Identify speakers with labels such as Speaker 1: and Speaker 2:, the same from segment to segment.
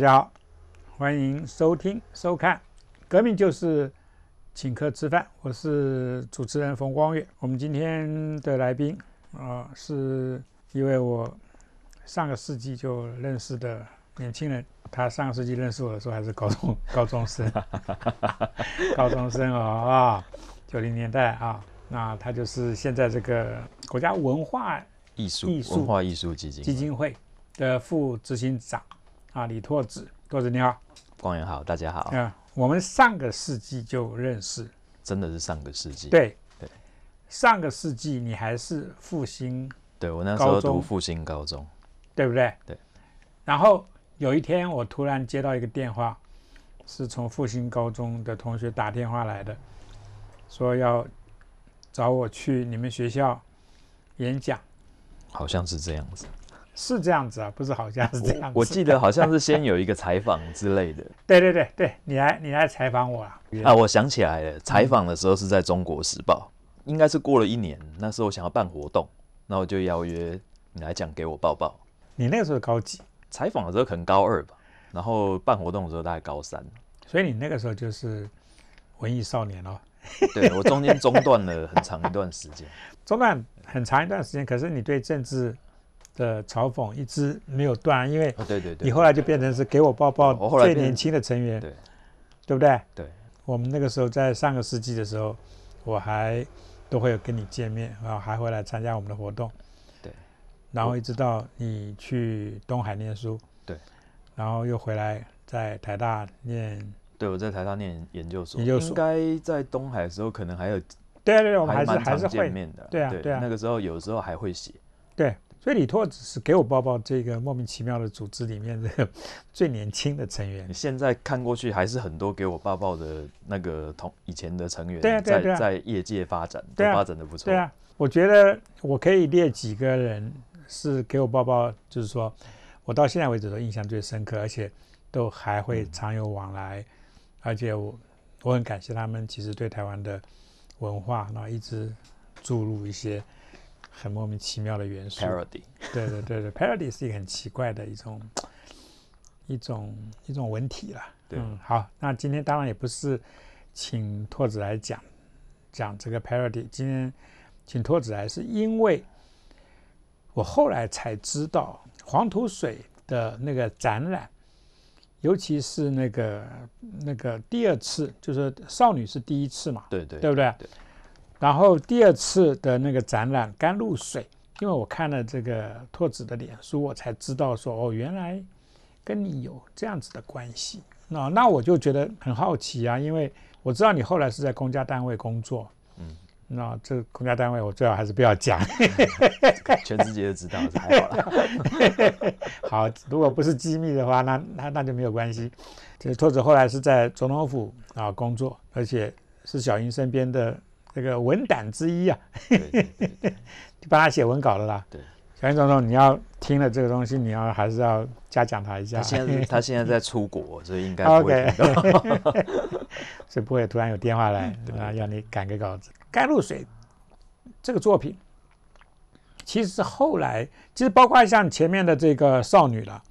Speaker 1: 大家好，欢迎收听收看《革命就是请客吃饭》，我是主持人冯光月。我们今天的来宾啊、是一位我上个世纪就认识的年轻人。他上个世纪认识我的时候还是高中 高中生，高中生哦啊，九零年代啊，那他就是现在这个国家文化
Speaker 2: 艺术
Speaker 1: 艺术
Speaker 2: 文化艺术基金
Speaker 1: 基金会的副执行长啊，李拓子，拓子你好。
Speaker 2: 光源好，大家好，
Speaker 1: 啊、我们上个世纪就认识，
Speaker 2: 真的是上个世纪。
Speaker 1: 对
Speaker 2: 对
Speaker 1: 上个世纪你还是复兴，
Speaker 2: 对我那时候读复兴高中，
Speaker 1: 对不对？
Speaker 2: 对。
Speaker 1: 然后有一天我突然接到一个电话，是从复兴高中的同学打电话来的，说要找我去你们学校演讲，
Speaker 2: 好像是这样子。
Speaker 1: 是这样子啊，不是好像是这样子。
Speaker 2: 我记得好像是先有一个采访之类的
Speaker 1: 对对对对，你来你来采访我啊。
Speaker 2: 啊，我想起来了，采访的时候是在中国时报，应该是过了一年，那时候我想要办活动，那我就邀约你来讲给我报报。
Speaker 1: 你那个时候高几？
Speaker 2: 采访的时候可能高二吧，然后办活动的时候大概高三。
Speaker 1: 所以你那个时候就是文艺少年哦。
Speaker 2: 对我中间中断了很长一段时间。
Speaker 1: 中断很长一段时间，可是你对政治的嘲讽一直没有断，因为
Speaker 2: 哦，对对对，
Speaker 1: 你后来就变成是给我抱抱最年轻的成员，
Speaker 2: 对。
Speaker 1: 对不对？
Speaker 2: 对。
Speaker 1: 我们那个时候在上个世纪的时候，我还都会有跟你见面，然后还会来参加我们的活动，
Speaker 2: 对，
Speaker 1: 然后一直到你去东海念书，
Speaker 2: 对，
Speaker 1: 然后又回来在台大念，
Speaker 2: 对，我在台大念研究所，
Speaker 1: 研究所。
Speaker 2: 应该在东海的时候，可能还有
Speaker 1: 对对对，我们还是还是会。
Speaker 2: 面的。
Speaker 1: 对啊对啊。
Speaker 2: 那个时候有时候还会写。
Speaker 1: 对，所以李拓只是给我抱抱这个莫名其妙的组织里面的 最年轻的成员，
Speaker 2: 现在看过去，还是很多给我抱抱的那个同以前的成员，
Speaker 1: 对啊对啊对啊。
Speaker 2: 在在业界发展，都发展的不错。
Speaker 1: 对啊，我觉得我可以列几个人是给我抱抱，就是说我到现在为止都印象最深刻，而且都还会常有往来，而且我我很感谢他们，其实对台湾的文化，然后一直注入一些很莫名其妙的元素。
Speaker 2: ，parody，
Speaker 1: 对对对对，parody 是一个很奇怪的一种一种一种文体了。
Speaker 2: 对
Speaker 1: 嗯，好，那今天当然也不是请拓子来讲讲这个 parody，今天请拓子来是因为我后来才知道黄土水的那个展览，尤其是那个那个第二次，就是少女是第一次嘛，
Speaker 2: 对对
Speaker 1: 对不对？
Speaker 2: 对
Speaker 1: 然后第二次的那个展览《甘露水》，因为我看了这个拓子的脸书，我才知道说哦，原来跟你有这样子的关系。那那我就觉得很好奇啊，因为我知道你后来是在公家单位工作，
Speaker 2: 嗯，
Speaker 1: 那这个公家单位我最好还是不要讲。
Speaker 2: 全世界都知道，是还好了。
Speaker 1: 好，如果不是机密的话，那那那就没有关系。这拓子后来是在总统府啊工作，而且是小英身边的这个文胆之一啊。就帮他写文稿了啦。
Speaker 2: 对，
Speaker 1: 小英总统，你要听了这个东西，你要还是要嘉奖他一下
Speaker 2: 他。现在他现在在出国，所以应该不会
Speaker 1: OK
Speaker 2: 听到。
Speaker 1: 所以不会突然有电话来啊，要你赶个稿子。《甘露水》这个作品，其实是后来，其实包括像前面的这个少女了，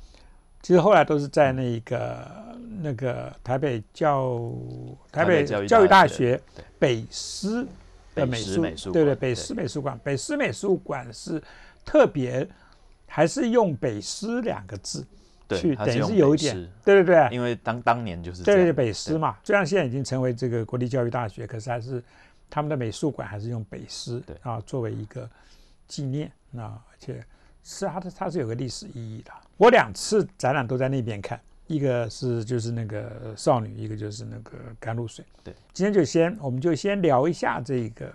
Speaker 1: 其实后来都是在那个那个台北教台北
Speaker 2: 教育
Speaker 1: 大
Speaker 2: 大学
Speaker 1: 北师的美术，对对，北师美术馆，北师美术馆是特别还是用北师两个字去，
Speaker 2: 对，
Speaker 1: 等于是有一点，对对对，
Speaker 2: 因为当当年就是
Speaker 1: 对对北师嘛，虽然现在已经成为这个国立教育大学，可是还是他们的美术馆还是用北师啊作为一个纪念啊而且是它的它是有个历史意义的。我两次展览都在那边看，一个是就是那个少女，一个就是那个甘露水。
Speaker 2: 对，
Speaker 1: 今天就先我们就先聊一下这个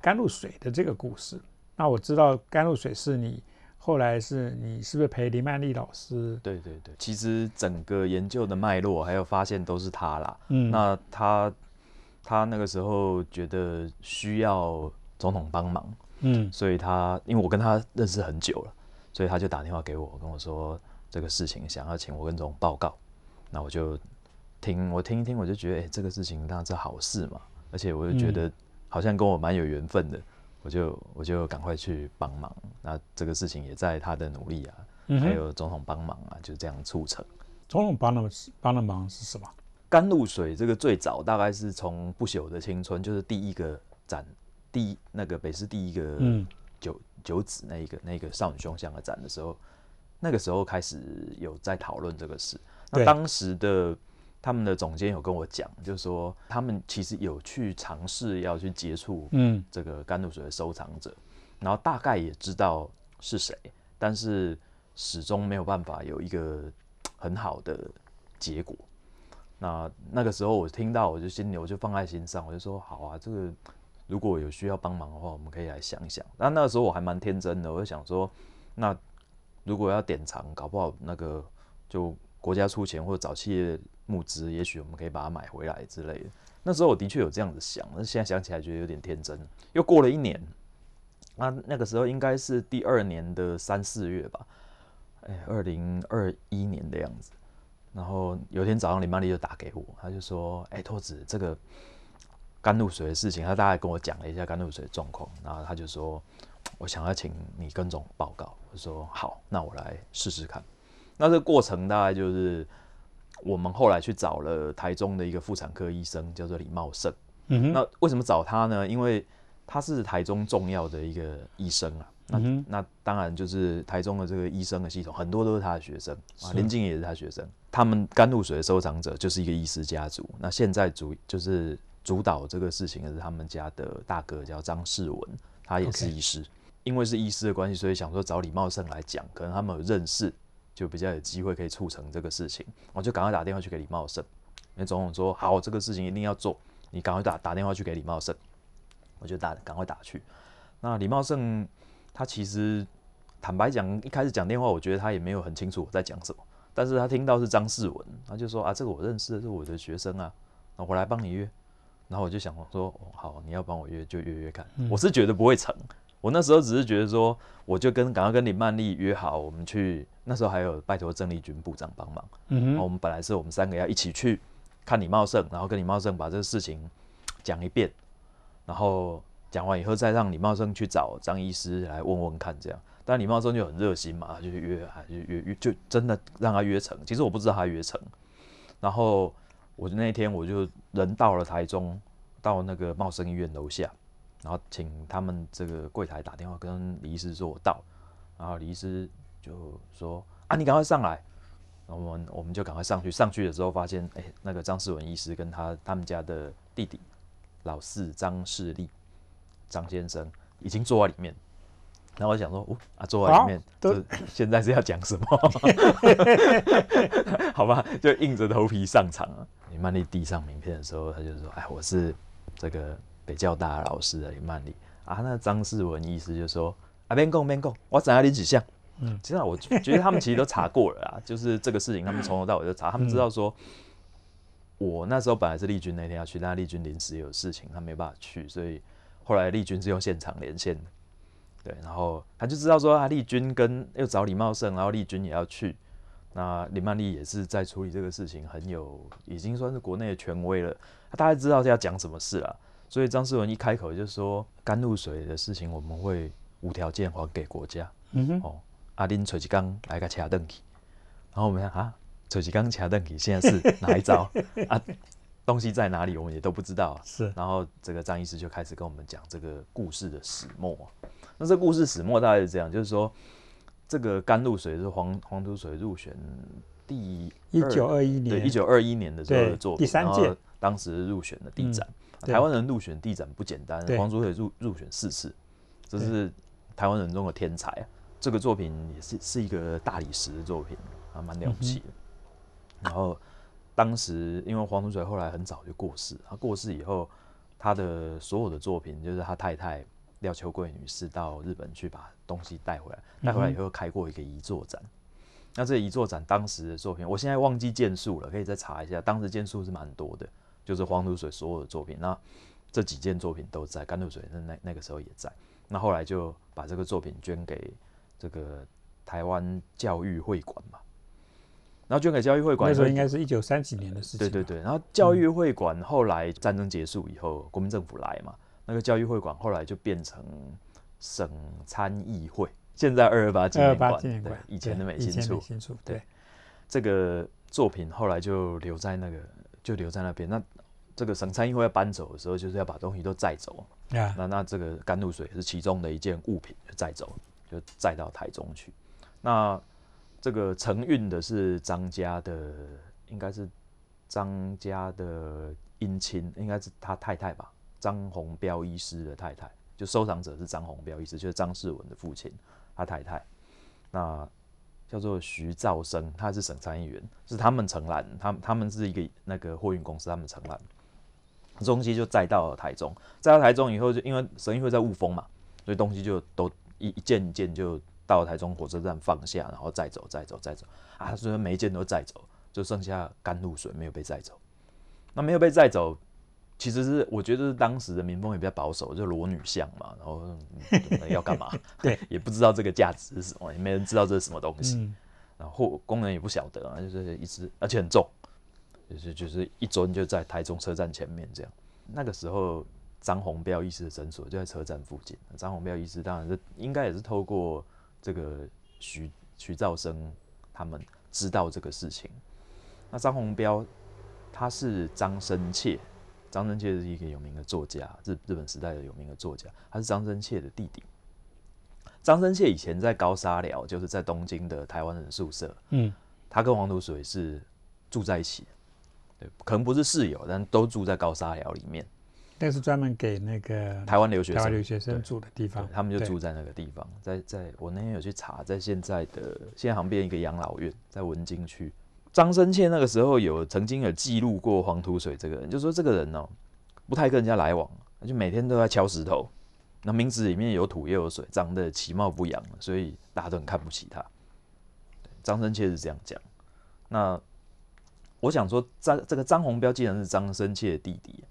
Speaker 1: 甘露水的这个故事。那我知道甘露水是你后来是你是不是陪林曼丽老师？
Speaker 2: 对对对，其实整个研究的脉络还有发现都是他啦。
Speaker 1: 嗯，
Speaker 2: 那他他那个时候觉得需要总统帮忙，
Speaker 1: 嗯
Speaker 2: 所以他因为我跟他认识很久了，所以他就打电话给我，跟我说这个事情想要请我跟总统报告。那我就听我听一听，我就觉得哎、这个事情当然是好事嘛，而且我就觉得好像跟我蛮有缘分的，我就我就赶快去帮忙。那这个事情也在他的努力啊，
Speaker 1: 嗯
Speaker 2: 还有总统帮忙啊，就这样促成。
Speaker 1: 总统帮的帮了忙是什么？
Speaker 2: 甘露水这个最早大概是从不朽的青春，就是第一个展，第一那个北师第一个
Speaker 1: 嗯
Speaker 2: 九九子那一个那个少女胸像的展的时候，那个时候开始有在讨论这个事。那当时的他们的总监有跟我讲，就是说他们其实有去尝试要去接触
Speaker 1: 嗯
Speaker 2: 这个甘露水的收藏者，然后大概也知道是谁，但是始终没有办法有一个很好的结果。那那个时候我听到，我就心里我就放在心上，我就说好啊，这个如果有需要帮忙的话，我们可以来想一想。那那个时候我还蛮天真的，我就想说，那如果要典藏，搞不好那个就国家出钱或者找企业募资，也许我们可以把它买回来之类的。那时候我的确有这样子想，但是现在想起来觉得有点天真。又过了一年，那那个时候应该是第二年的三四月吧，哎，二零二一年的样子。然后有一天早上，林曼丽就打给我，他就说：“哎、托子，这个甘露水的事情，他大概跟我讲了一下甘露水的状况，然后他就说，我想要请你跟总报告。我说好，那我来试试看。那这个过程大概就是我们后来去找了台中的一个妇产科医生，叫做李茂盛。
Speaker 1: 嗯哼，
Speaker 2: 那为什么找他呢？因为他是台中重要的一个医生啊。那、
Speaker 1: 嗯哼
Speaker 2: 那当然就是台中的这个医生的系统，很多都是他的学生啊，林静也是他学生。他们甘露水的收藏者就是一个医师家族。那现在主就是主导这个事情的是他们家的大哥，叫张世文，他也是医师。因为是医师的关系，所以想说找李茂盛来讲，可能他们有认识，就比较有机会可以促成这个事情。我就赶快打电话去给李茂盛，那总统说好，这个事情一定要做，你赶快打打电话去给李茂盛。我就打赶快打去。那李茂盛他其实坦白讲，一开始讲电话，我觉得他也没有很清楚我在讲什么。但是他听到是张世文，他就说啊，这个我认识的，是我的学生啊，那我来帮你约。然后我就想说，哦、好，你要帮我约就约约看。我是觉得不会成，我那时候只是觉得说，我就跟赶快跟林曼丽约好，我们去。那时候还有拜托郑丽君部长帮忙。
Speaker 1: 嗯哼，
Speaker 2: 然后我们本来是我们三个要一起去看李茂盛，然后跟李茂盛把这个事情讲一遍，然后讲完以后再让李茂盛去找张医师来问问看，这样。但李茂盛就很热心嘛，他就约，啊就约约，就真的让他约成。其实我不知道他约成，然后我就那天我就人到了台中，到那个茂盛医院楼下，然后请他们这个柜台打电话跟李医师说我到，然后李医师就说啊，你赶快上来。然后我们我们就赶快上去，上去的时候发现，哎、那个张世文医师跟他他们家的弟弟老四张世立张先生已经坐在里面。然后我想说，哦啊，坐在里面，
Speaker 1: 都
Speaker 2: 这 现在是要讲什么？好吧，就硬着头皮上场啊。李曼丽递上名片的时候，他就说：“哎，我是这个北教大的老师的林曼丽啊。”那张世文意思就说：“啊，边讲边讲，我知影你几项。”嗯，其实我觉觉得他们其实都查过了啊，就是这个事情，他们从头到尾都查，他们知道说，我那时候本来是丽君那天要去，但丽君临时有事情，他没办法去，所以后来丽君是用现场连线的。对，然后他就知道说啊，丽君跟又找李茂盛，然后丽君也要去，那林曼丽也是在处理这个事情，很有已经算是国内的权威了，他大概知道要讲什么事了，所以张世文一开口就说甘露水的事情我们会无条件还给国家，
Speaker 1: 嗯哼，
Speaker 2: 哦，阿林找一刚来个掐凳去，然后我们看啊，找一刚掐凳去现在是哪一招？啊？东西在哪里我们也都不知道啊，
Speaker 1: 是。
Speaker 2: 然后这个张医师就开始跟我们讲这个故事的始末。那这故事始末大概是这样，就是说这个甘露水是黄黄土水入选第
Speaker 1: 一九二一年
Speaker 2: 对
Speaker 1: 年，
Speaker 2: 一九二一年的时候的作品，
Speaker 1: 第三届。
Speaker 2: 当时入选的地展，
Speaker 1: 对
Speaker 2: 台湾人入选地展不简单，
Speaker 1: 对
Speaker 2: 黄土水入入选四次，这是台湾人中的天才啊。这个作品也是是一个大理石的作品，啊，蛮了不起的。然后当时因为黄土水后来很早就过世，他过世以后，他的所有的作品就是他太太廖秋桂女士到日本去把东西带回来，带回来以后开过一个遗作展。那这遗作展当时的作品，我现在忘记件数了，可以再查一下。当时件数是蛮多的，就是黄土水所有的作品。那这几件作品都在甘露水那那那个时候也在。那后来就把这个作品捐给这个台湾教育会馆嘛，然后捐给教育会馆，
Speaker 1: 那时候应该是一九三几年的事情，
Speaker 2: 对对，对，然后教育会馆后来战争结束以后，国民政府来嘛，那个教育会馆后来就变成省参议会，现在二二八纪念馆，对以前的美心处对，这个作品后来就留在那个，就留在那边。那这个省参议会要搬走的时候，就是要把东西都载走。
Speaker 1: 啊，
Speaker 2: 那那这个甘露水是其中的一件物品，就载走，就载到台中去。那这个承运的是张家的，应该是张家的姻亲，应该是他太太吧？张宏彪医师的太太，就收藏者是张宏彪医师，就是张世文的父亲，他太太。那叫做徐兆生，他是省参议员，是他们承揽，他他们是一个那个货运公司，他们承揽，东西就载到了台中，载到台中以后，就因为省议会在雾峰嘛，所以东西就都一一件一件就到台中火车站放下，然后再走，再走，再走啊，所以每一件都载走，就剩下甘露水没有被载走。那没有被载走，其实是我觉得是当时的民风也比较保守，就裸女像嘛，然后 要干嘛？
Speaker 1: 对，
Speaker 2: 也不知道这个价值是什么，也没人知道这是什么东西。
Speaker 1: 嗯，
Speaker 2: 然后工人也不晓得啊，就是一直而且很重，就是就是一尊就在台中车站前面这样。那个时候张宏彪医师的诊所就在车站附近，张宏彪医师当然是应该也是透过这个徐徐兆生他们知道这个事情。那张宏彪他是张生切，张真切是一个有名的作家，日日本时代的有名的作家，他是张真切的弟弟。张真切以前在高沙寮，就是在东京的台湾人宿舍，
Speaker 1: 嗯，
Speaker 2: 他跟黄土水是住在一起，对，可能不是室友，但都住在高沙寮里面。
Speaker 1: 那是专门给那个
Speaker 2: 台湾留学生，
Speaker 1: 台湾留学生住的地方，
Speaker 2: 他们就住在那个地方。在在我那天有去查，在现在的现在旁边一个养老院，在文京区。张生切那个时候有曾经有记录过黄土水这个人，就说这个人呢不太跟人家来往，就每天都在敲石头。那名字里面有土又有水，长得其貌不扬，所以大家都很看不起他。张生切是这样讲。那我想说，张这个张宏彪既然是张生切的弟弟，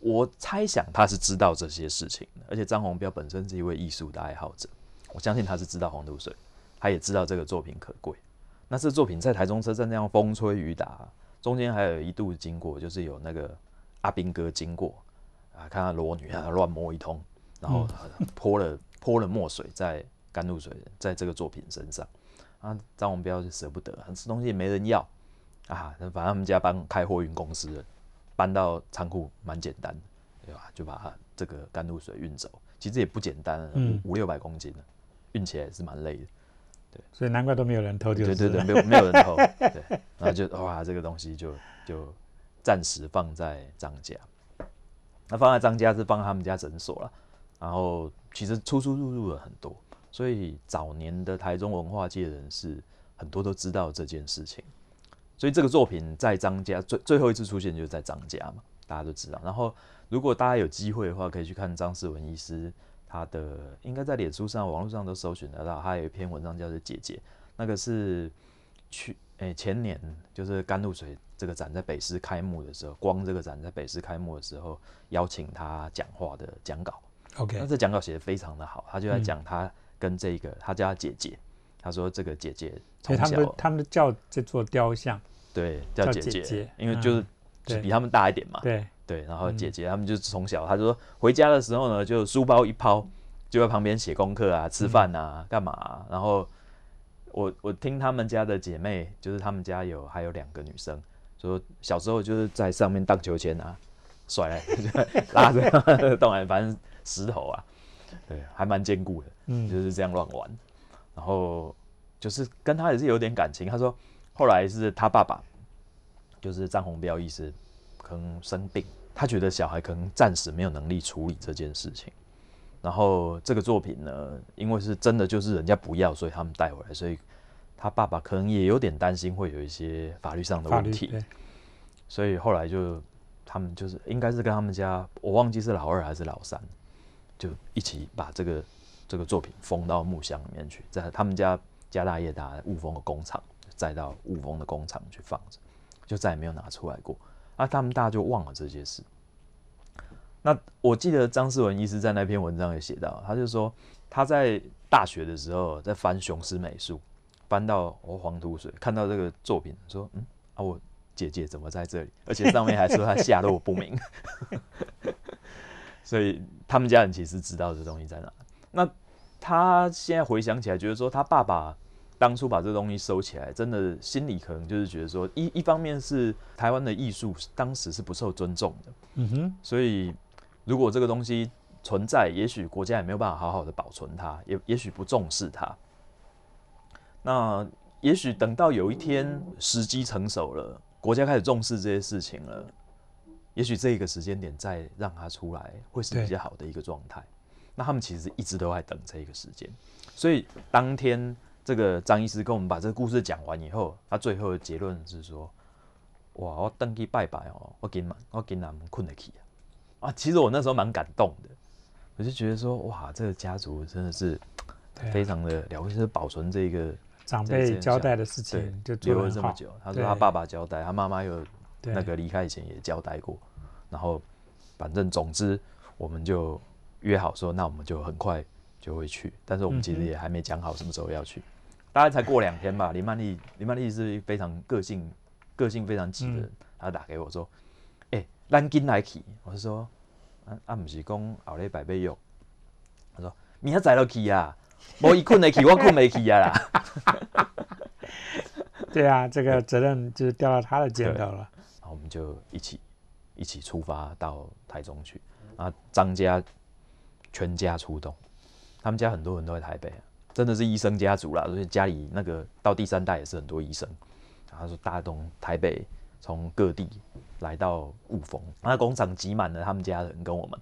Speaker 2: 我猜想他是知道这些事情的。而且张宏彪本身是一位艺术的爱好者，我相信他是知道黄土水，他也知道这个作品可贵。那这作品在台中车站那样风吹雨打，中间还有一度经过，就是有那个阿兵哥经过啊，看到裸女啊乱摸一通。然后泼了泼了墨水在甘露水在这个作品身上，啊，张文彪就舍不得，这东西也没人要啊，反正他们家搬开货运公司的，搬到仓库蛮简单的，对吧？就把这个甘露水运走，其实也不简单，五五六百公斤呢，运起来也是蛮累的，对，
Speaker 1: 所以难怪都没有人偷就，对
Speaker 2: 对对，没有没有人偷，对，然后就哇，这个东西就就暂时放在张家，那放在张家是放他们家诊所了。然后其实出出入入了很多，所以早年的台中文化界人士很多都知道这件事情。所以这个作品在张家最最后一次出现就是在张家嘛，大家都知道。然后如果大家有机会的话，可以去看张世文医师他的，应该在脸书上、网络上都搜寻得到。他有一篇文章叫做《姐姐》，那个是去诶前年就是甘露水这个展在北师开幕的时候，光这个展在北师开幕的时候邀请他讲话的讲稿。
Speaker 1: OK，
Speaker 2: 那这讲稿写的非常的好，他就在讲他跟这个他叫他姐姐，他说这个姐姐从
Speaker 1: 小他们他们叫这座雕像，
Speaker 2: 对，叫姐姐，因为就是比他们大一点嘛，
Speaker 1: 对
Speaker 2: 对，然后姐姐他们就是从小，他就说回家的时候呢，就书包一抛，就在旁边写功课啊、吃饭啊、干嘛，然后我我听他们家的姐妹，就是他们家有还有两个女生，说小时候就是在上面荡秋千啊，甩来 拉着动来，反正。石头啊，对，还蛮坚固的，嗯，就是这样乱玩，然后就是跟他也是有点感情。他说后来是他爸爸，就是张宏彪医师，可能生病，他觉得小孩可能暂时没有能力处理这件事情。然后这个作品呢，因为是真的就是人家不要，所以他们带回来，所以他爸爸可能也有点担心会有一些法律上的问题，所以后来就他们就是应该是跟他们家，我忘记是老二还是老三。就一起把这个这个作品封到木箱里面去，在他们家家大业大雾峰的工厂，再到雾峰的工厂去放着，就再也没有拿出来过。啊，他们大家就忘了这些事。那我记得张世文医师在那篇文章也写到，他就说他在大学的时候在翻雄狮美术，翻到哦黄土水，看到这个作品，说嗯啊我姐姐怎么在这里？而且上面还说她下落不明。所以他们家人其实知道这东西在哪。那他现在回想起来，觉得说他爸爸当初把这东西收起来，真的心里可能就是觉得说，一一方面是台湾的艺术当时是不受尊重的，
Speaker 1: 嗯哼，
Speaker 2: 所以如果这个东西存在，也许国家也没有办法好好的保存它，也也许不重视它。那也许等到有一天时机成熟了，国家开始重视这些事情了，也许这个时间点再让它出来，会是比较好的一个状态。那他们其实一直都在等这个时间，所以当天这个张医师跟我们把这个故事讲完以后，他最后的结论是说：“哇，我登去拜拜哦，我今我今他们困得起啊！”啊，其实我那时候蛮感动的，我就觉得说：“哇，这个家族真的是非常的了不起，保存这个。”
Speaker 1: 长辈交代的事情就留
Speaker 2: 了这么久。他说他爸爸交代，他妈妈有那个离开以前也交代过。然后反正总之我们就约好说，那我们就很快就会去。但是我们其实也还没讲好什么时候要去，大概才过两天吧。林曼丽，林曼丽是非常个性、个性非常急的人。他打给我说：“哎，咱今来去。”我是说：“啊啊，不是讲后礼拜备用。”她说：“明仔载就去啊。”我一困得起，我困没起啊啦。
Speaker 1: 对啊，这个责任就是掉到他的肩头了。
Speaker 2: 然后我们就一起一起出发到台中去。啊，张家全家出动，他们家很多人都在台北，真的是医生家族啦。所以家里那个到第三代也是很多医生。他说大东台北从各地来到雾峰，那工厂挤满了他们家人跟我们。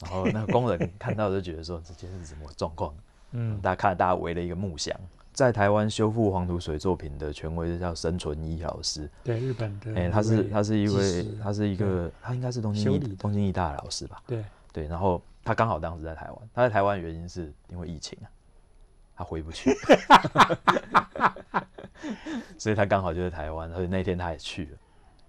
Speaker 2: 然后那个工人看到就觉得说这件是什么状况？嗯，大家看，大家围了一个木箱，在台湾修复黄土水作品的权威是叫生存一老师，
Speaker 1: 对，日本的，
Speaker 2: 哎，他是他是一位，他是一个，他应该是东京艺东京艺大的老师吧？
Speaker 1: 对
Speaker 2: 对，然后他刚好当时在台湾，他在台湾原因是因为疫情啊，他回不去，所以他刚好就在台湾，所以那天他也去了，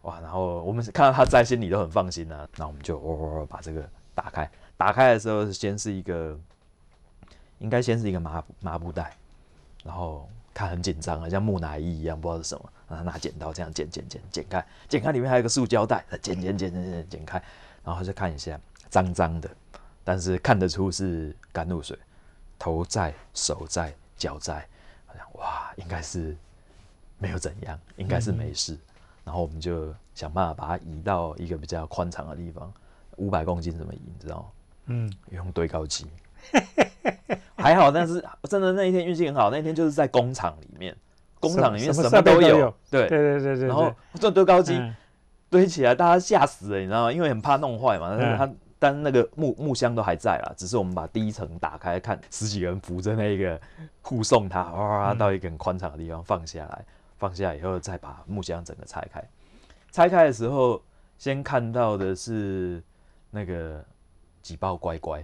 Speaker 2: 哇，然后我们看到他在，心里都很放心啊，那我们就哦哦哦把这个打开，打开的时候先是一个。应该先是一个麻麻布袋，然后看很紧张啊，像木乃伊一样，不知道是什么。然后拿剪刀这样剪剪剪剪开，剪开里面还有个塑胶袋，剪剪剪剪剪剪开，然后就看一下，脏脏的，但是看得出是甘露水，头在手在脚在，好像哇，应该是没有怎样，应该是没事。然后我们就想办法把它移到一个比较宽敞的地方，五百公斤怎么移，你知道吗？嗯，用堆高机。还好，但是真的那一天运气很好，那一天就是在工厂里面，工厂里面什么都有，对
Speaker 1: 对对对对。
Speaker 2: 然后这堆高机堆起来，大家吓死了，你知道吗？因为很怕弄坏嘛。但是它，但那个木木箱都还在啦，只是我们把第一层打开，看十几个人扶着那个护送他，哇，到一个很宽敞的地方放下来，放下以后再把木箱整个拆开。拆开的时候，先看到的是那个几包乖乖。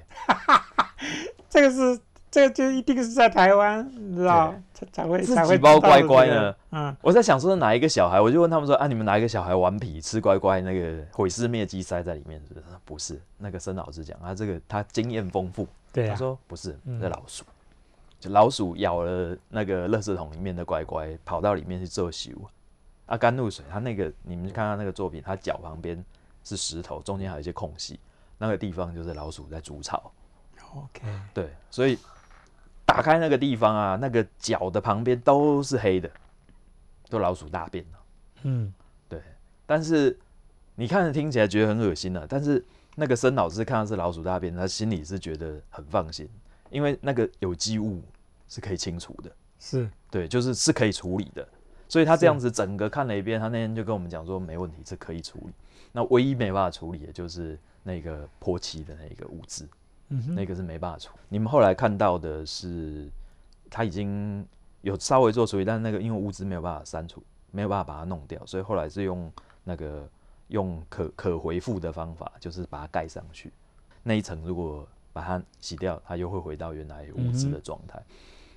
Speaker 1: 这个是，这个就一定是在台湾，你知道才才会才会
Speaker 2: 几包乖乖呢？嗯，我在想说哪一个小孩，我就问他们说啊，你们哪一个小孩顽皮吃乖乖，那个毁尸灭迹塞在里面是不是？不是，那个申老师讲，他这个他经验丰富，
Speaker 1: 对，
Speaker 2: 他说不是，是老鼠，就老鼠咬了那个垃圾桶里面的乖乖，跑到里面去做食物。啊，甘露水，他那个你们看看那个作品，他脚旁边是石头，中间还有一些空隙，那个地方就是老鼠在筑巢。
Speaker 1: OK，
Speaker 2: 对，所以打开那个地方啊，那个脚的旁边都是黑的，都老鼠大便了。嗯，对。但是你看着听起来觉得很恶心啊，但是那个申老师看到是老鼠大便，他心里是觉得很放心，因为那个有机物是可以清除的。
Speaker 1: 是，
Speaker 2: 对，就是是可以处理的。所以他这样子整个看了一遍，他那天就跟我们讲说没问题，是可以处理。那唯一没办法处理的就是那个泼漆的那个物质。那个是没办法处。你们后来看到的是，他已经有稍微做处理，但是那个因为物资没有办法删除，没有办法把它弄掉，所以后来是用那个用可可回复的方法，就是把它盖上去。那一层如果把它洗掉，它又会回到原来物资的状态。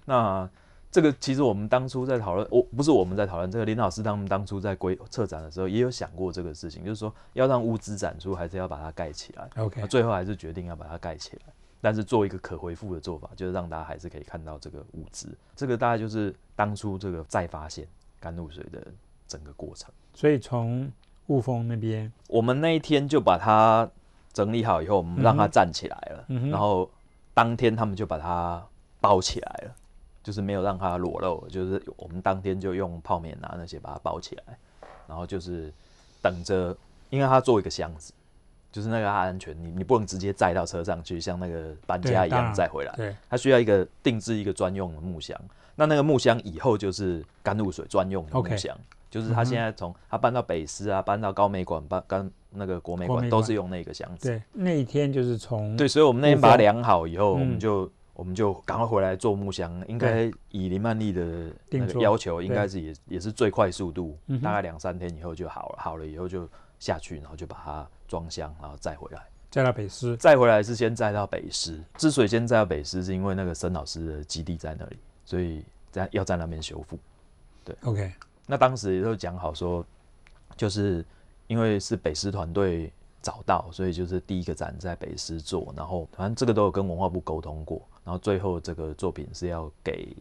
Speaker 2: 那这个其实我们当初在讨论，我不是我们在讨论这个林老师他们当初在规策展的时候也有想过这个事情，就是说要让物资展出，还是要把它盖起来。
Speaker 1: OK，
Speaker 2: 最后还是决定要把它盖起来，但是做一个可回复的做法，就是让大家还是可以看到这个物资。这个大概就是当初这个再发现甘露水的整个过程。
Speaker 1: 所以从雾峰那边，
Speaker 2: 我们那一天就把它整理好以后，我们让它站起来了，然后当天他们就把它包起来了。就是没有让它裸露，就是我们当天就用泡棉啊那些把它包起来，然后就是等着，因为它做一个箱子，就是那个安全，你你不能直接载到车上去，像那个搬家一样载回来，
Speaker 1: 对，
Speaker 2: 它需要一个定制一个专用的木箱。那那个木箱以后就是甘露水专用的木箱，就是他现在从他搬到北师啊，搬到高美馆，搬跟那个国美馆都是用那个箱子。
Speaker 1: 对，那一天就是从
Speaker 2: 对，所以我们那天把它量好以后，我们就我们就赶快回来做木箱。应该以林曼丽的那个要求，应该是也也是最快速度，大概两三天以后就好了。好了以后就下去，然后就把它装箱，然后再回来。
Speaker 1: 再到北师，
Speaker 2: 再回来是先载到北师。之所以先载到北师，是因为那个申老师的基地在那里。所以在要在那边修复，对
Speaker 1: ，OK。
Speaker 2: 那当时也都讲好说，就是因为是北师团队找到，所以就是第一个展在北师做，然后反正这个都有跟文化部沟通过，然后最后这个作品是要给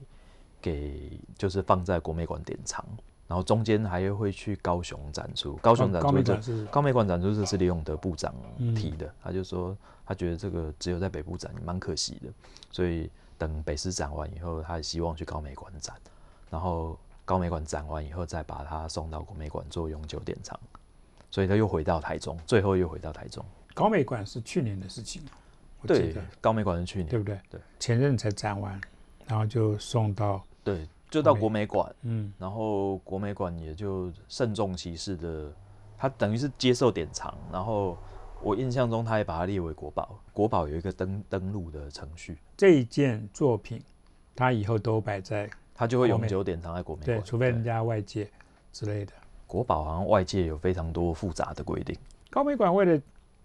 Speaker 2: 给就是放在国美馆典藏，然后中间还会去高雄展出。高雄展出这高美馆展出这是李永德部长提的，他就说他觉得这个只有在北部展蛮可惜的，所以。等北师展完以后，他也希望去高美馆展，然后高美馆展完以后，再把它送到国美馆做永久典藏，所以他又回到台中，最后又回到台中。
Speaker 1: 高美馆是去年的事情
Speaker 2: 对，高美馆是去年，
Speaker 1: 对不对？
Speaker 2: 对，
Speaker 1: 前任才展完，然后就送到，
Speaker 2: 对，就到国美馆，嗯，然后国美馆也就慎重其事的，他等于是接受典藏，然后。我印象中，他也把它列为国宝。国宝有一个登登录的程序。
Speaker 1: 这一件作品，它以后都摆在，
Speaker 2: 他就会永久典藏在国美馆。
Speaker 1: 对，除非人家外界之类的。
Speaker 2: 国宝好像外界有非常多复杂的规定。
Speaker 1: 高美馆为了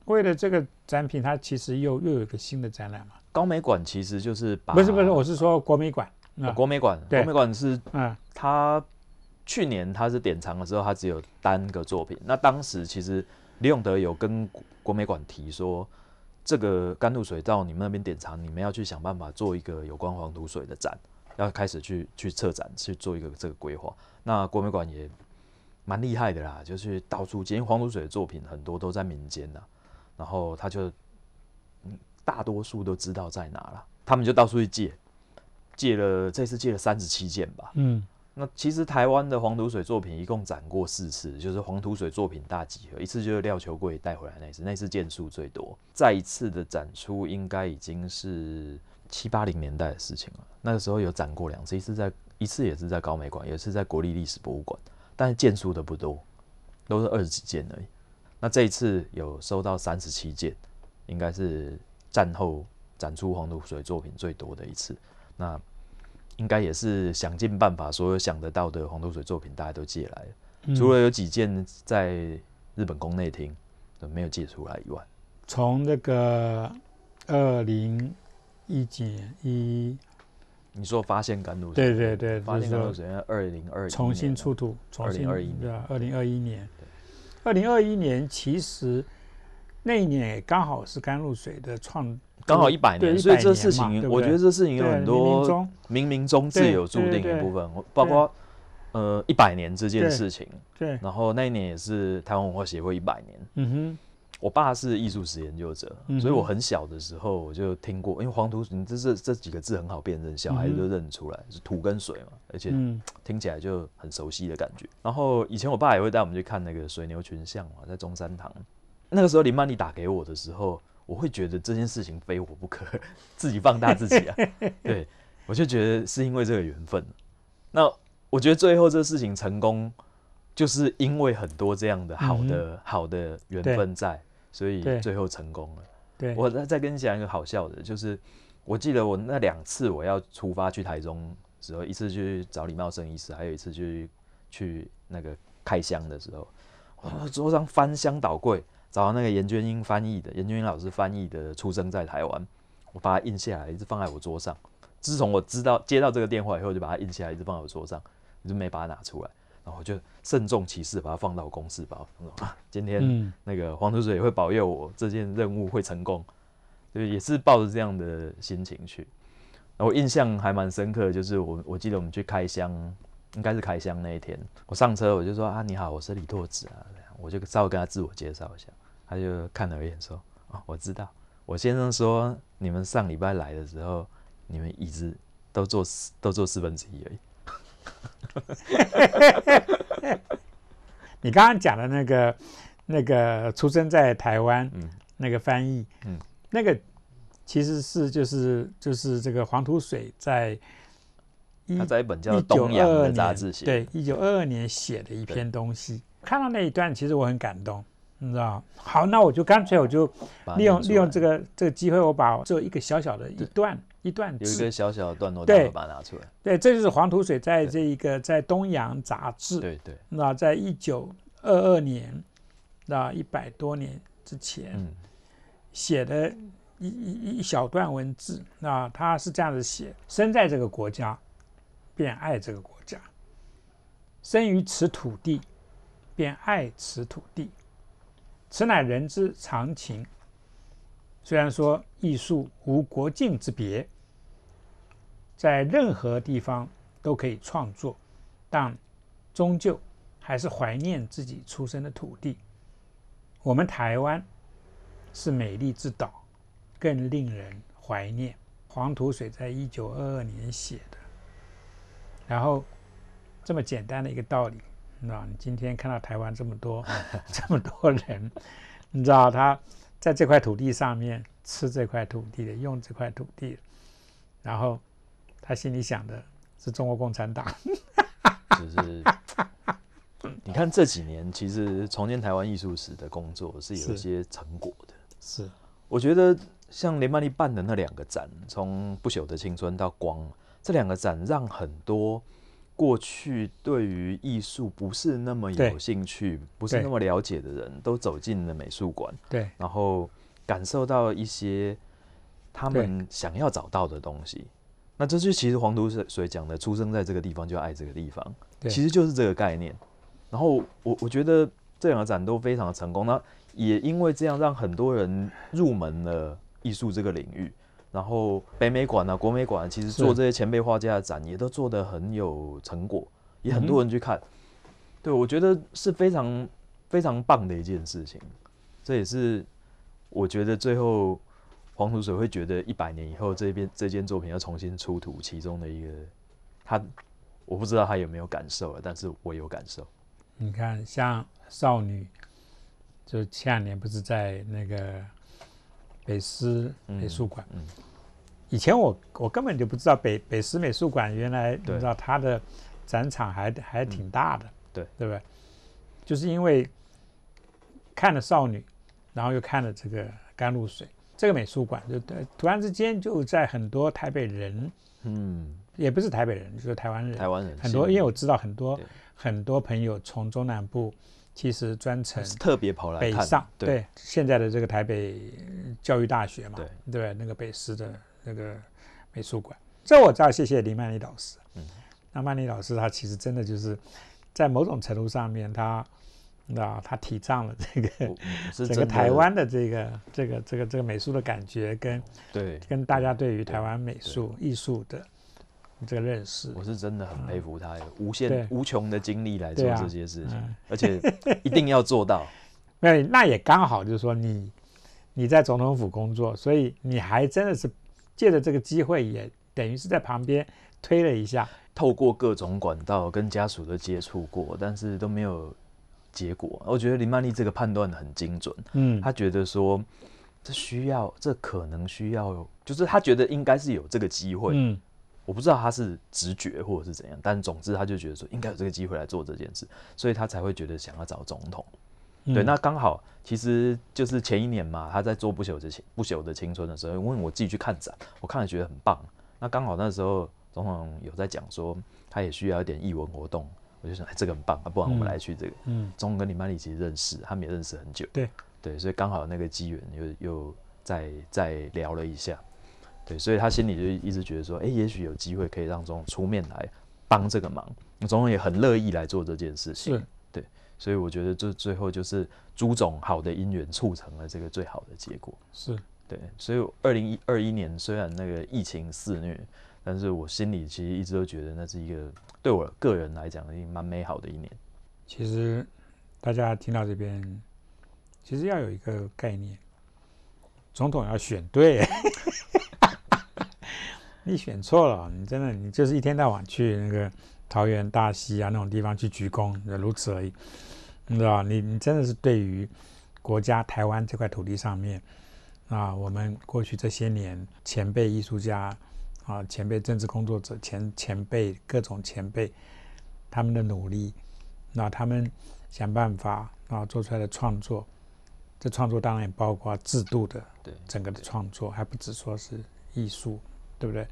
Speaker 1: 为了这个展品，它其实又又有一个新的展览嘛。
Speaker 2: 高美馆其实就是把
Speaker 1: 不是不是，我是说国美馆。
Speaker 2: 国美馆，国美馆是嗯，他去年他是典藏的时候，他只有单个作品。那当时其实。李永德有跟国美馆提说，这个甘露水到你们那边典藏，你们要去想办法做一个有关黄土水的展，要开始去去策展，去做一个这个规划。那国美馆也蛮厉害的啦，就是到处借，因为黄土水的作品很多都在民间呐，然后他就大多数都知道在哪了，他们就到处去借，借了这次借了三十七件吧，嗯。那其实台湾的黄土水作品一共展过四次，就是黄土水作品大集合，一次就是廖球贵带回来那次，那次件数最多。再一次的展出应该已经是七八零年代的事情了。那个时候有展过两次，一次在一次也是在高美馆，也是在国立历史博物馆，但是件数的不多，都是二十几件而已。那这一次有收到三十七件，应该是战后展出黄土水作品最多的一次。那应该也是想尽办法，所有想得到的黄土水作品，大家都借来了。除了有几件在日本宫内厅没有借出来以外，
Speaker 1: 从这个二零一几年一，
Speaker 2: 你说发现甘露水，
Speaker 1: 对对对，
Speaker 2: 发现甘露水，二零二
Speaker 1: 重新出土，
Speaker 2: 二零二一
Speaker 1: 对啊，二零二一年，二零二一年其实那一年刚好是甘露水的创。
Speaker 2: 刚好一百年，所以这事情，我觉得这事情有很多冥冥中自有注定一部分，包括呃一百年这件事情。
Speaker 1: 对，
Speaker 2: 然后那一年也是台湾文化协会一百年。嗯哼，我爸是艺术史研究者，所以我很小的时候我就听过，因为黄土你这这这几个字很好辨认，小孩子都认得出来，是土跟水嘛，而且听起来就很熟悉的感觉。然后以前我爸也会带我们去看那个水牛群像嘛，在中山堂。那个时候林曼丽打给我的时候。我会觉得这件事情非我不可，自己放大自己啊。对，我就觉得是因为这个缘分。那我觉得最后这事情成功，就是因为很多这样的好的好的缘分在，所以最后成功了。
Speaker 1: 对，
Speaker 2: 我再再跟你讲一个好笑的，就是我记得我那两次我要出发去台中时候，一次去找李茂生医师，还有一次去去那个开箱的时候，我桌上翻箱倒柜。找到那个严娟英翻译的，严娟英老师翻译的《出生在台湾》，我把它印下来，一直放在我桌上。自从我知道接到这个电话以后，就把它印下来，一直放在我桌上，我就没把它拿出来。然后我就慎重其事把它放到公事包。今天那个黄土水会保佑我这件任务会成功，就也是抱着这样的心情去。然后印象还蛮深刻，就是我我记得我们去开箱，应该是开箱那一天，我上车我就说啊你好，我是李拓子啊，我就稍微跟他自我介绍一下。他就看了一眼，说：“哦，我知道，我先生说你们上礼拜来的时候，你们椅子都坐四都坐四分之一而已。
Speaker 1: 你刚刚讲的那个那个出生在台湾
Speaker 2: 嗯。
Speaker 1: 那个翻译，
Speaker 2: 嗯，
Speaker 1: 那个其实是就是就是这个黄土水在一
Speaker 2: 他在一本叫《东洋》
Speaker 1: 九二二
Speaker 2: 的杂
Speaker 1: 年
Speaker 2: 志写的，
Speaker 1: 对一九二二年写的一篇东西，看到那一段，其实我很感动，你知道？好，那我就干脆我就利用利用这个这个机会，我把这一个小小的一段一段字
Speaker 2: 有一个，小小的段落，
Speaker 1: 对。
Speaker 2: 把它拿出来。
Speaker 1: 对，这就是黄土水在这一个在东洋杂志，
Speaker 2: 对对，
Speaker 1: 那在一九二二年，那一百多年之前
Speaker 2: 嗯。
Speaker 1: 写的一一一小段文字，那他是这样子写：生在这个国家，便爱这个国家；生于此土地，便爱此土地。此乃人之常情。虽然说艺术无国境之别，在任何地方都可以创作，但终究还是怀念自己出生的土地。我们台湾是美丽之岛，更令人怀念。黄土水在一九二二年写的，然后这么简单的一个道理，你知道，你今天看到台湾这么多 这么多人，你知道他在这块土地上面吃这块土地的，用这块土地的，然后他心里想的是中国共产党。
Speaker 2: 就是你看这几年，其实重建台湾艺术史的工作是有一些成果的。
Speaker 1: 是
Speaker 2: 我觉得像连曼丽办的那两个展，从不朽的青春到光这两个展，让很多过去对于艺术不是那么有兴趣、不是那么了解的人，都走进了美术馆，
Speaker 1: 对
Speaker 2: 然后感受到一些他们想要找到的东西。那这就是其实黄土水水讲的，出生在这个地方就爱这个地方，其实就是这个概念。然后我我觉得这两个展都非常的成功，那也因为这样让很多人入门了艺术这个领域。然后北美馆啊、国美馆其实做这些前辈画家的展也都做得很有成果，也很多人去看。对我觉得是非常非常棒的一件事情。这也是我觉得最后黄土水会觉得一百年以后这边这件作品要重新出土其中的一个他，我不知道他有没有感受了，但是我有感受。
Speaker 1: 你看，像少女，就前两年不是在那个北师美术馆？
Speaker 2: 嗯
Speaker 1: 以前我我根本就不知道北北师美术馆原来你知道它的展场还还挺大的，
Speaker 2: 对
Speaker 1: 对不对？就是因为看了少女，然后又看了这个甘露水，这个美术馆就对突然之间就在很多台北人，
Speaker 2: 嗯，
Speaker 1: 也不是台北人，就是台湾人，
Speaker 2: 台湾人
Speaker 1: 很多，因为我知道很多很多朋友从中南部其实专程
Speaker 2: 特别跑来，
Speaker 1: 北上，
Speaker 2: 对。
Speaker 1: 对现在的这个台北教育大学嘛，
Speaker 2: 对。
Speaker 1: 对？那个北师的那个美术馆，这我知道，谢谢林曼丽老师。
Speaker 2: 嗯，
Speaker 1: 那曼丽老师她其实真的就是在某种程度上面，她那他提倡了这个整 个台湾的这个这个这个这个美术的感觉，跟
Speaker 2: 对，
Speaker 1: 跟大家对于台湾美术艺术的这个认识。
Speaker 2: 我是真的很佩服他有无限无穷的精力来做这些事情
Speaker 1: 嗯，
Speaker 2: 而且一定要做到。
Speaker 1: 那那也刚好就是说你你在总统府工作，所以你还真的是借着这个机会，也等于是在旁边推了一下。
Speaker 2: 透过各种管道跟家属都接触过，但是都没有结果。我觉得林曼丽这个判断很精准，
Speaker 1: 嗯，
Speaker 2: 他觉得说这需要，这可能需要，就是他觉得应该是有这个机会。
Speaker 1: 嗯
Speaker 2: 我不知道他是直觉或者是怎样，但总之他就觉得说应该有这个机会来做这件事，所以他才会觉得想要找总统。对，
Speaker 1: 嗯
Speaker 2: 那刚好其实就是前一年嘛，他在做不朽的青不朽的青春的时候，因为我自己去看展，我看了觉得很棒。那刚好那时候总统有在讲说，他也需要一点艺文活动，我就想，哎，这个很棒，啊不然我们
Speaker 1: 嗯
Speaker 2: 来去这个。
Speaker 1: 嗯
Speaker 2: 总统跟李曼丽其实认识，他们也认识很久。
Speaker 1: 对
Speaker 2: 对，所以刚好那个机缘又又再再聊了一下。对，所以他心里就一直觉得说，哎，也许有机会可以让总统出面来帮这个忙，总统也很乐意来做这件事情。
Speaker 1: 对
Speaker 2: 所以我觉得这最后就是朱总好的姻缘促成了这个最好的结果。
Speaker 1: 是
Speaker 2: 对，所以二零一二一年虽然那个疫情肆虐，但是我心里其实一直都觉得那是一个对我个人来讲，一蛮美好的一年。
Speaker 1: 其实大家听到这边，其实要有一个概念，总统要选对。你选错了，你真的你就是一天到晚去那个桃园、大溪啊那种地方去鞠躬，如此而已，你知道你你真的是对于国家台湾这块土地上面啊，我们过去这些年前辈艺术家啊、前辈政治工作者、前前辈各种前辈他们的努力，那他们想办法啊做出来的创作，这创作当然也包括制度的
Speaker 2: 对，
Speaker 1: 整个的创作，还不只说是艺术，对不对？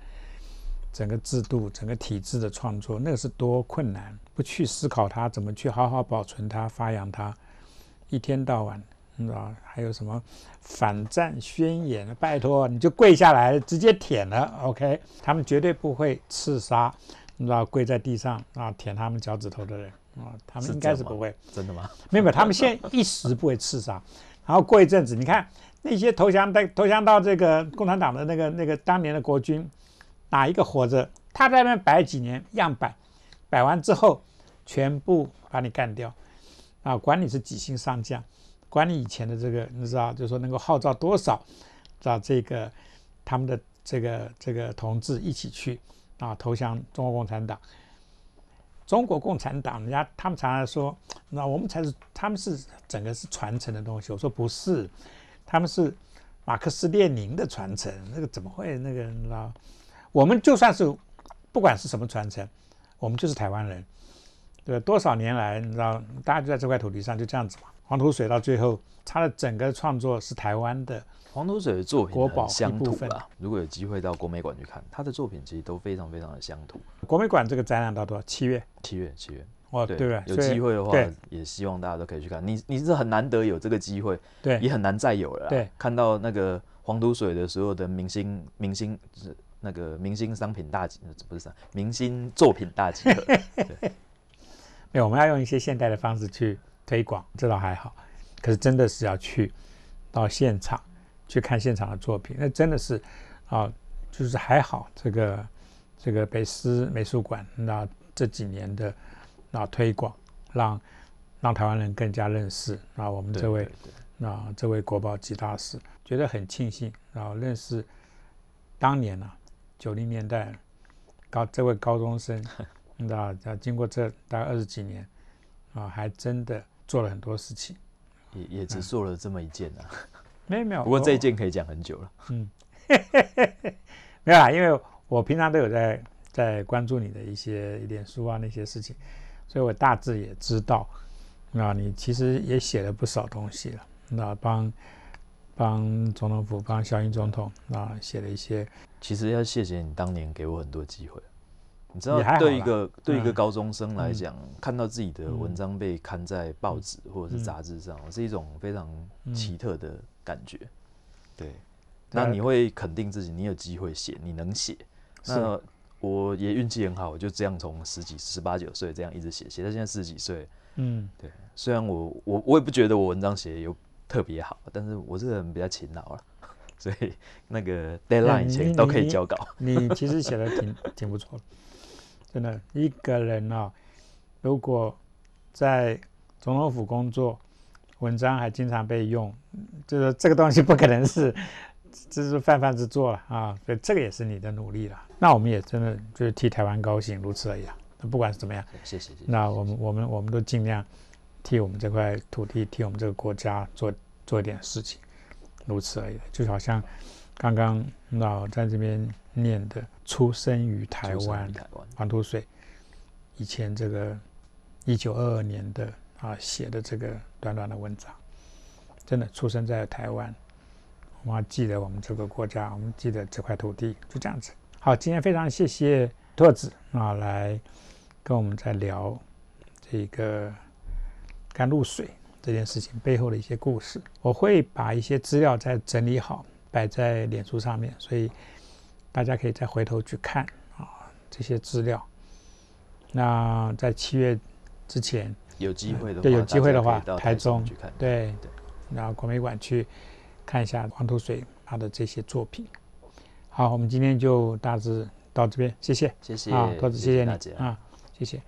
Speaker 1: 整个制度、整个体制的创作，那个是多困难，不去思考它，怎么去好好保存它、发扬它，一天到晚，你知道还有什么反战宣言？拜托，你就跪下来直接舔了，OK？他们绝对不会刺杀，你知道跪在地上啊舔他们脚趾头的人啊，他们应该是不会。
Speaker 2: 真的吗？
Speaker 1: 没有，没有他们现在一时不会刺杀，然后过一阵子，你看那些投降的投降到这个共产党的那个那个当年的国军，哪一个活着？他在那边摆几年样板，摆完之后全部把你干掉，啊，管你是几星上将，管你以前的这个，你知道，就是说能够号召多少，知道这个他们的这个这个同志一起去啊投降中国共产党。中国共产党，人家他们常常说，那我们才是，他们是整个是传承的东西。我说不是，他们是马克思列宁的传承，那个怎么会那个你知道？我们就算是不管是什么传承，我们就是台湾人，对？多少年来，你知道，大家就在这块土地上就这样子嘛。黄土水到最后，他的整个创作是台湾的，
Speaker 2: 黄土水的作品
Speaker 1: 国宝
Speaker 2: 很乡
Speaker 1: 一部分
Speaker 2: 土啦。如果有机会到国美馆去看，他的作品其实都非常非常的乡土。
Speaker 1: 国美馆这个展览到多少？七月，
Speaker 2: 七月，七月，
Speaker 1: 哦，对？
Speaker 2: 有机会的话，也希望大家都可以去看。你你是很难得有这个机会，
Speaker 1: 对
Speaker 2: 也很难再有了。
Speaker 1: 对
Speaker 2: 看到那个黄土水的所有的明星明星是那个明星商品大集，呃不是商明星作品大集合。
Speaker 1: 没有，我们要用一些现代的方式去推广，这倒还好。可是真的是要去到现场去看现场的作品，那真的是啊，就是还好这个这个北师美术馆那这几年的那推广，让让台湾人更加认识啊我们
Speaker 2: 对
Speaker 1: 这位
Speaker 2: 对对
Speaker 1: 那这位国宝级大师，觉得很庆幸，然后认识当年呢九零年代高这位高中生，你知道，啊经过这大概二十几年啊，还真的做了很多事情。
Speaker 2: 也也只做了这么一件啊。
Speaker 1: 没有没有，
Speaker 2: 不过这一件可以讲很久了。
Speaker 1: 嗯 没有啊，因为我平常都有在在关注你的一些脸书啊那些事情，所以我大致也知道，那你其实也写了不少东西了，那帮帮总统府帮小英总统啊写了一些，
Speaker 2: 其实要谢谢你当年给我很多机会。你知道对一
Speaker 1: 啦
Speaker 2: 个对一个
Speaker 1: 嗯
Speaker 2: 高中生来
Speaker 1: 嗯。
Speaker 2: 讲，看到自己的文
Speaker 1: 嗯
Speaker 2: 章被刊在报纸或者
Speaker 1: 嗯。
Speaker 2: 是杂志上，是一种非常
Speaker 1: 嗯。
Speaker 2: 奇特的感觉。对，
Speaker 1: 那
Speaker 2: 那你会肯定自己，你有机会写，你能写。那我也运气很好，我就这样从十几、十八九岁这样一直写，写到现在四十几岁。
Speaker 1: 嗯。
Speaker 2: 对，虽然我我我也不觉得我文章写的有特别好，但是我这个人比较勤劳了，所以那个 deadline 以前都可以交稿。
Speaker 1: 你其实写的挺挺不错的，真的。一个人啊，如果在总统府工作，文章还经常被用，就是这个东西不可能是 这是泛泛之作了啊。所以这个也是你的努力了。那我们也真的就是替台湾高兴，如此而已啊。不管是怎么样，
Speaker 2: 谢谢谢谢。
Speaker 1: 那我们我们我们都尽量替我们这块土地，替我们这个国家做做一点事情，如此而已。就好像刚刚老在这边念的，出生于台湾
Speaker 2: 于，台湾，
Speaker 1: 黄土水，以前这个一九二二年的啊写的这个短短的文章，真的出生在台湾，我们要记得我们这个国家，我们记得这块土地，就这样子。好，今天非常谢谢拓子啊来跟我们在聊这个甘露水这件事情背后的一些故事。我会把一些资料再整理好，摆在脸书上面，所以大家可以再回头去看啊这些资料。那在七月之前，
Speaker 2: 有机会的话，
Speaker 1: 对有机会的话台中
Speaker 2: 去看。
Speaker 1: 对
Speaker 2: 对，
Speaker 1: 然后国美馆去看一下黄土水他的这些作品。好，我们今天就大致到这边，谢谢
Speaker 2: 谢谢，
Speaker 1: 啊，多子，谢谢你。啊，谢谢。